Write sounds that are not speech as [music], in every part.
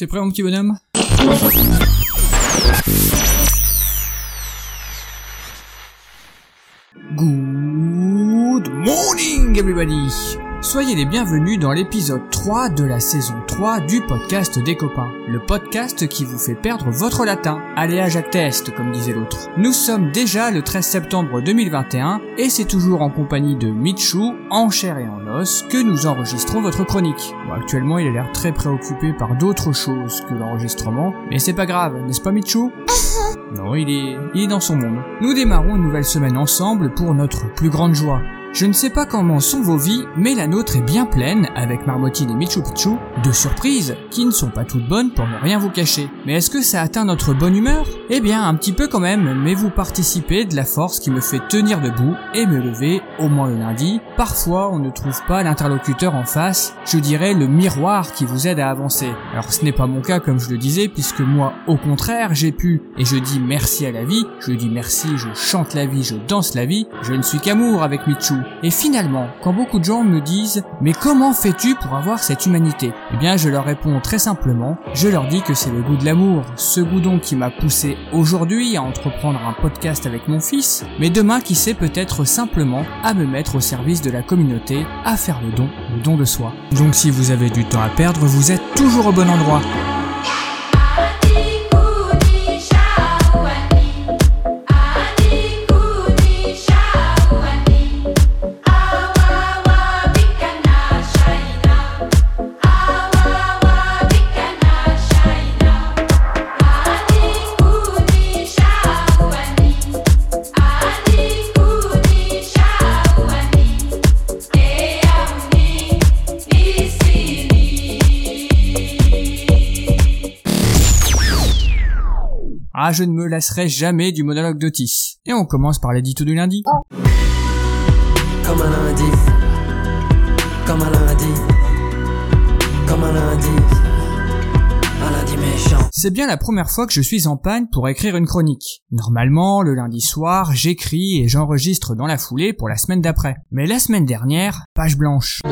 T'es prêt mon petit bonhomme? Good morning everybody. Soyez les bienvenus dans l'épisode 3 de la saison 3 du podcast des copains. Le podcast qui vous fait perdre votre latin. Jacques Test, comme disait l'autre. Nous sommes déjà le 13 septembre 2021 et c'est toujours en compagnie de Michou, en chair et en os, que nous enregistrons votre chronique. Bon, actuellement, il a l'air très préoccupé par d'autres choses que l'enregistrement, mais c'est pas grave, n'est-ce pas Michou? [laughs] Non, il est, il est dans son monde. Nous démarrons une nouvelle semaine ensemble pour notre plus grande joie. Je ne sais pas comment sont vos vies, mais la nôtre est bien pleine, avec Marmotine et Michou Pichou, de surprises, qui ne sont pas toutes bonnes pour ne rien vous cacher. Mais est-ce que ça atteint notre bonne humeur? Eh bien, un petit peu quand même, mais vous participez de la force qui me fait tenir debout et me lever, au moins le lundi. Parfois, on ne trouve pas l'interlocuteur en face, je dirais le miroir qui vous aide à avancer. Alors ce n'est pas mon cas comme je le disais, puisque moi, au contraire, j'ai pu, et je dis merci à la vie, je dis merci, je chante la vie, je danse la vie, je ne suis qu'amour avec Michou. Et finalement, quand beaucoup de gens me disent mais comment fais-tu pour avoir cette humanité? Eh bien je leur réponds très simplement, je leur dis que c'est le goût de l'amour, ce goût donc qui m'a poussé aujourd'hui à entreprendre un podcast avec mon fils, mais demain qui sait peut-être simplement à me mettre au service de la communauté, à faire le don, le don de soi. Donc si vous avez du temps à perdre, vous êtes toujours au bon endroit. Ah, je ne me lasserai jamais du monologue d'Otis. Et on commence par l'édito du lundi. Comme un lundi. Comme un lundi. Comme un lundi. Un lundi méchant. C'est bien la première fois que je suis en panne pour écrire une chronique. Normalement, le lundi soir, j'écris et j'enregistre dans la foulée pour la semaine d'après. Mais la semaine dernière, page blanche.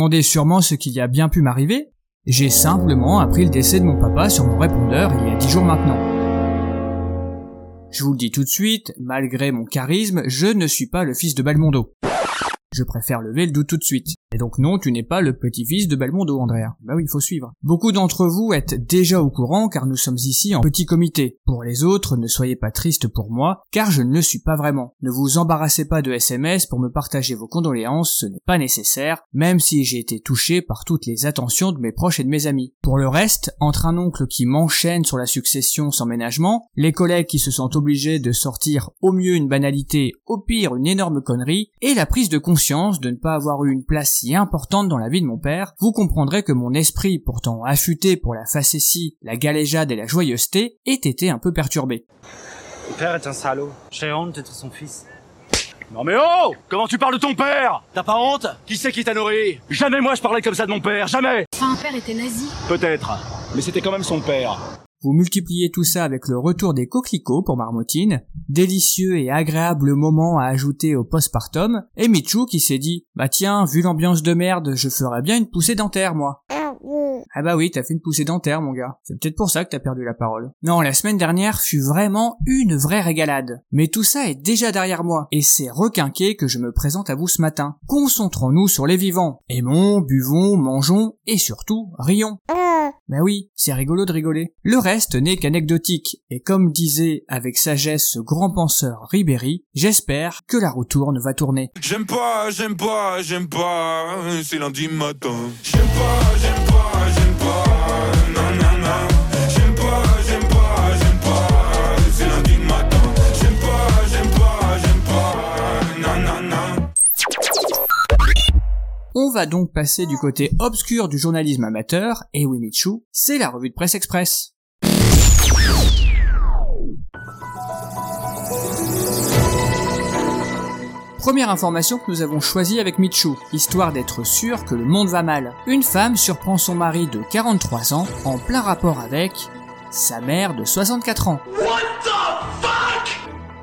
Demandez sûrement ce qui a bien pu m'arriver J'ai simplement appris le décès de mon papa sur mon répondeur il y a dix jours maintenant. Je vous le dis tout de suite, malgré mon charisme, je ne suis pas le fils de Balmondo. Je préfère lever le doute tout de suite. Et donc non, tu n'es pas le petit-fils de Belmondo, Andrea. Bah oui, il faut suivre. Beaucoup d'entre vous êtes déjà au courant car nous sommes ici en petit comité. Pour les autres, ne soyez pas tristes pour moi, car je ne le suis pas vraiment. Ne vous embarrassez pas de SMS pour me partager vos condoléances, ce n'est pas nécessaire, même si j'ai été touché par toutes les attentions de mes proches et de mes amis. Pour le reste, entre un oncle qui m'enchaîne sur la succession sans ménagement, les collègues qui se sentent obligés de sortir au mieux une banalité, au pire une énorme connerie, et la prise de conscience de ne pas avoir eu une place si importante dans la vie de mon père, vous comprendrez que mon esprit, pourtant affûté pour la facétie, la galéjade et la joyeuseté, ait été un peu perturbé. Mon père est un salaud. J'ai honte d'être son fils. Non mais oh Comment tu parles de ton père T'as pas honte? Qui c'est qui t'a nourri? Jamais moi je parlais comme ça de mon père, jamais Enfin, un père était nazi. Peut-être, mais c'était quand même son père. Vous multipliez tout ça avec le retour des coquelicots pour Marmotine, délicieux et agréable moment à ajouter au postpartum, et Michou qui s'est dit « Bah tiens, vu l'ambiance de merde, je ferais bien une poussée dentaire, moi ». Ah bah oui, t'as fait une poussée dentaire, mon gars. C'est peut-être pour ça que t'as perdu la parole. Non, la semaine dernière fut vraiment une vraie régalade. Mais tout ça est déjà derrière moi, et c'est requinqué que je me présente à vous ce matin. Concentrons-nous sur les vivants. Aimons, buvons, mangeons, et surtout, rions. Ben oui, c'est rigolo de rigoler. Le reste n'est qu'anecdotique, et comme disait avec sagesse ce grand penseur Ribéry, j'espère que la roue tourne va tourner. J'aime pas, j'aime pas, j'aime pas, c'est lundi matin. J'aime pas, j'aime pas, On va donc passer du côté obscur du journalisme amateur, et oui Michou, c'est la revue de presse express. Première information que nous avons choisie avec Michou, histoire d'être sûr que le monde va mal. Une femme surprend son mari de 43 ans en plein rapport avec sa mère de 64 ans.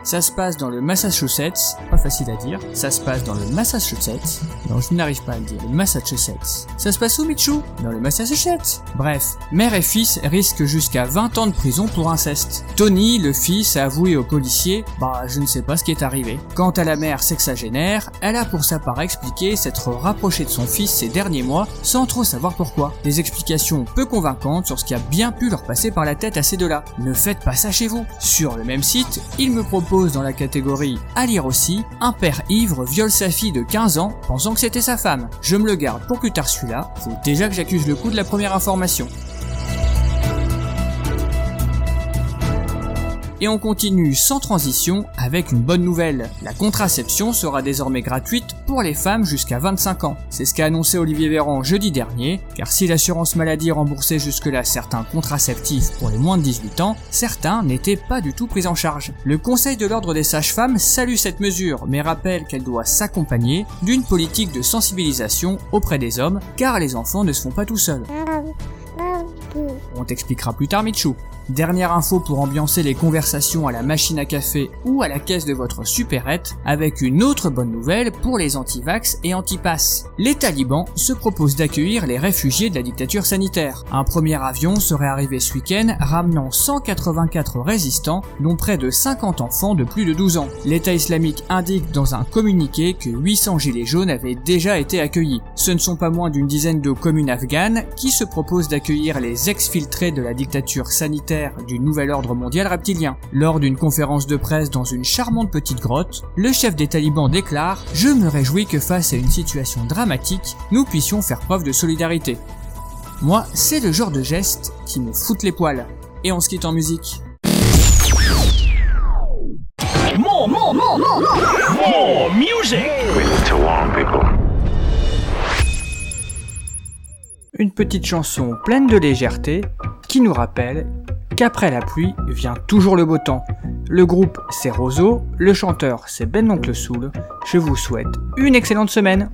Ça se passe dans le Massachusetts, pas facile à dire. Ça se passe dans le Massachusetts. Non, je n'arrive pas à le dire. Le Massachusetts. Ça se passe où, Michou? Dans le Massachusetts. Bref, mère et fils risquent jusqu'à 20 ans de prison pour inceste. Tony, le fils, a avoué au policier, bah, je ne sais pas ce qui est arrivé. Quant à la mère sexagénaire, elle a pour sa part expliqué s'être rapprochée de son fils ces derniers mois sans trop savoir pourquoi. Des explications peu convaincantes sur ce qui a bien pu leur passer par la tête à ces deux-là. Ne faites pas ça chez vous. Sur le même site, il me propose dans la catégorie à lire aussi, un père ivre viole sa fille de 15 ans pensant que c'était sa femme. Je me le garde pour plus tard celui-là, faut déjà que j'accuse le coup de la première information. Et on continue sans transition avec une bonne nouvelle. La contraception sera désormais gratuite pour les femmes jusqu'à 25 ans. C'est ce qu'a annoncé Olivier Véran jeudi dernier, car si l'assurance maladie remboursait jusque-là certains contraceptifs pour les moins de 18 ans, certains n'étaient pas du tout pris en charge. Le Conseil de l'ordre des sages-femmes salue cette mesure, mais rappelle qu'elle doit s'accompagner d'une politique de sensibilisation auprès des hommes, car les enfants ne se font pas tout seuls. On t'expliquera plus tard Michou. Dernière info pour ambiancer les conversations à la machine à café ou à la caisse de votre supérette, avec une autre bonne nouvelle pour les anti-vax et anti-pass. Les talibans se proposent d'accueillir les réfugiés de la dictature sanitaire. Un premier avion serait arrivé ce week-end ramenant 184 résistants, dont près de 50 enfants de plus de 12 ans. L'État islamique indique dans un communiqué que 800 gilets jaunes avaient déjà été accueillis. Ce ne sont pas moins d'une dizaine de communes afghanes qui se proposent d'accueillir les exfiltrés de la dictature sanitaire du nouvel ordre mondial reptilien. Lors d'une conférence de presse dans une charmante petite grotte, le chef des talibans déclare « Je me réjouis que face à une situation dramatique, nous puissions faire preuve de solidarité. » Moi, c'est le genre de geste qui me fout les poils. Et on se quitte en musique. More, more, more, more, more music. Une petite chanson pleine de légèreté qui nous rappelle qu'après la pluie vient toujours le beau temps. Le groupe c'est Roseau, le chanteur c'est Ben Oncle Soul. Je vous souhaite une excellente semaine.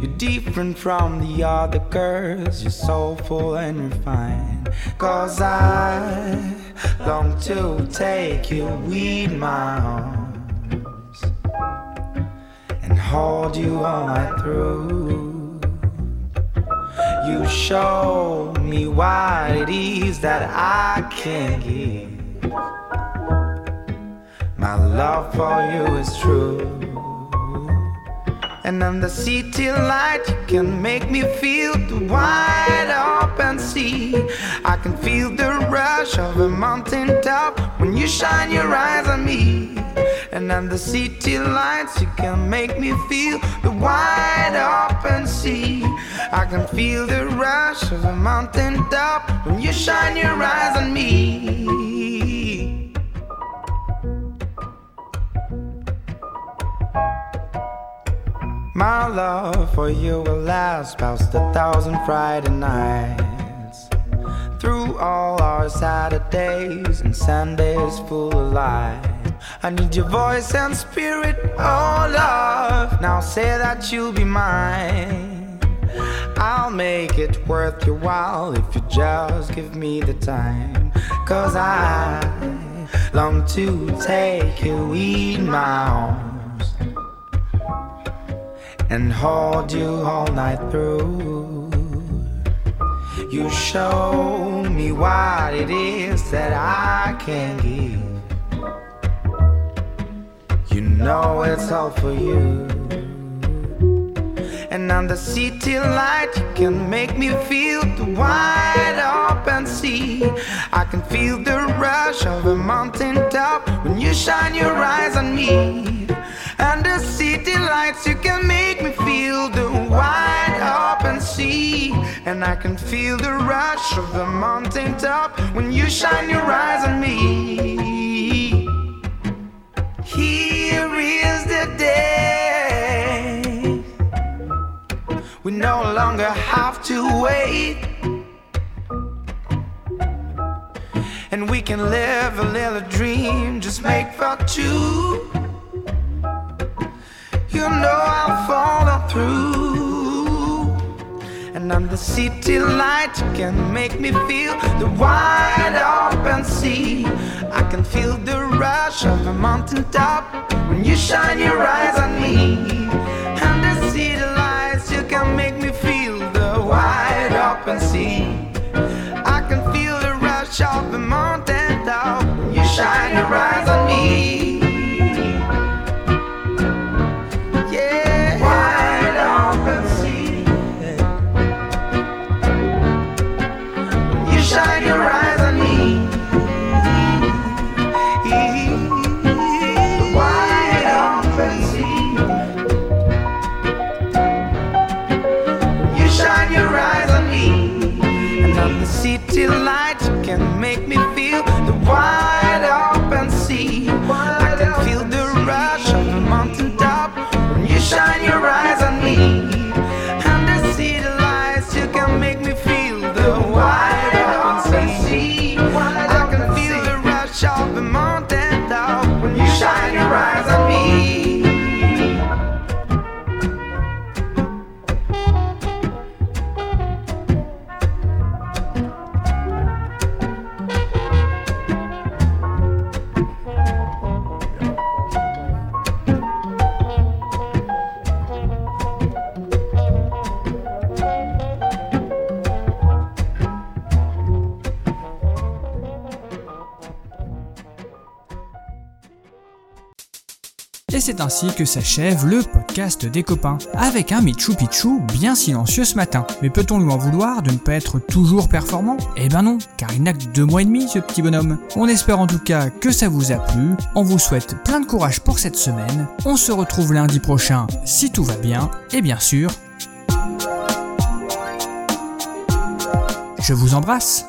You're different from the other girls, you're soulful and refined. Cause I long to take you in my arms and hold you all night through. You show me what it is that I can give. My love for you is true. And the city light, you can make me feel the wide open sea. I can feel the rush of a mountain top when you shine your eyes on me. And the city lights, you can make me feel the wide open sea. I can feel the rush of a mountain top when you shine your eyes on me. My love for you will last past a thousand Friday nights. Through all our Saturdays and Sundays full of light. I need your voice and spirit, oh love. Now say that you'll be mine. I'll make it worth your while if you just give me the time. Cause I long to take you in my arms and hold you all night through. You show me what it is that I can give. You know it's all for you. And on the city light, you can make me feel the wide open sea. I can feel the rush of a mountain top when you shine your eyes on me. The city lights, you can make me feel the wide open sea. And I can feel the rush of the mountain top when you shine your eyes on me. Here is the day. We no longer have to wait. and we can live a little dream just make for two. You know I'll follow through. And I'm the city light, you can make me feel the wide open sea. I can feel the rush of a mountain top when you shine your eyes on me. And the city lights, you can make me feel the wide open sea. I can feel the rush of a mountain I'm city light. You can make me feel the wide open sea. I can feel the rush of the mountain top when you shine your eyes on me. And the city lights, you can make me feel the wide open sea. I can feel the rush of the mountain top when you shine your eyes on me. Et c'est ainsi que s'achève le podcast des copains, avec un Michou Pichou bien silencieux ce matin. Mais peut-on lui en vouloir de ne pas être toujours performant? Eh ben non, car il n'a que deux mois et demi ce petit bonhomme. On espère en tout cas que ça vous a plu, on vous souhaite plein de courage pour cette semaine, on se retrouve lundi prochain si tout va bien, et bien sûr... Je vous embrasse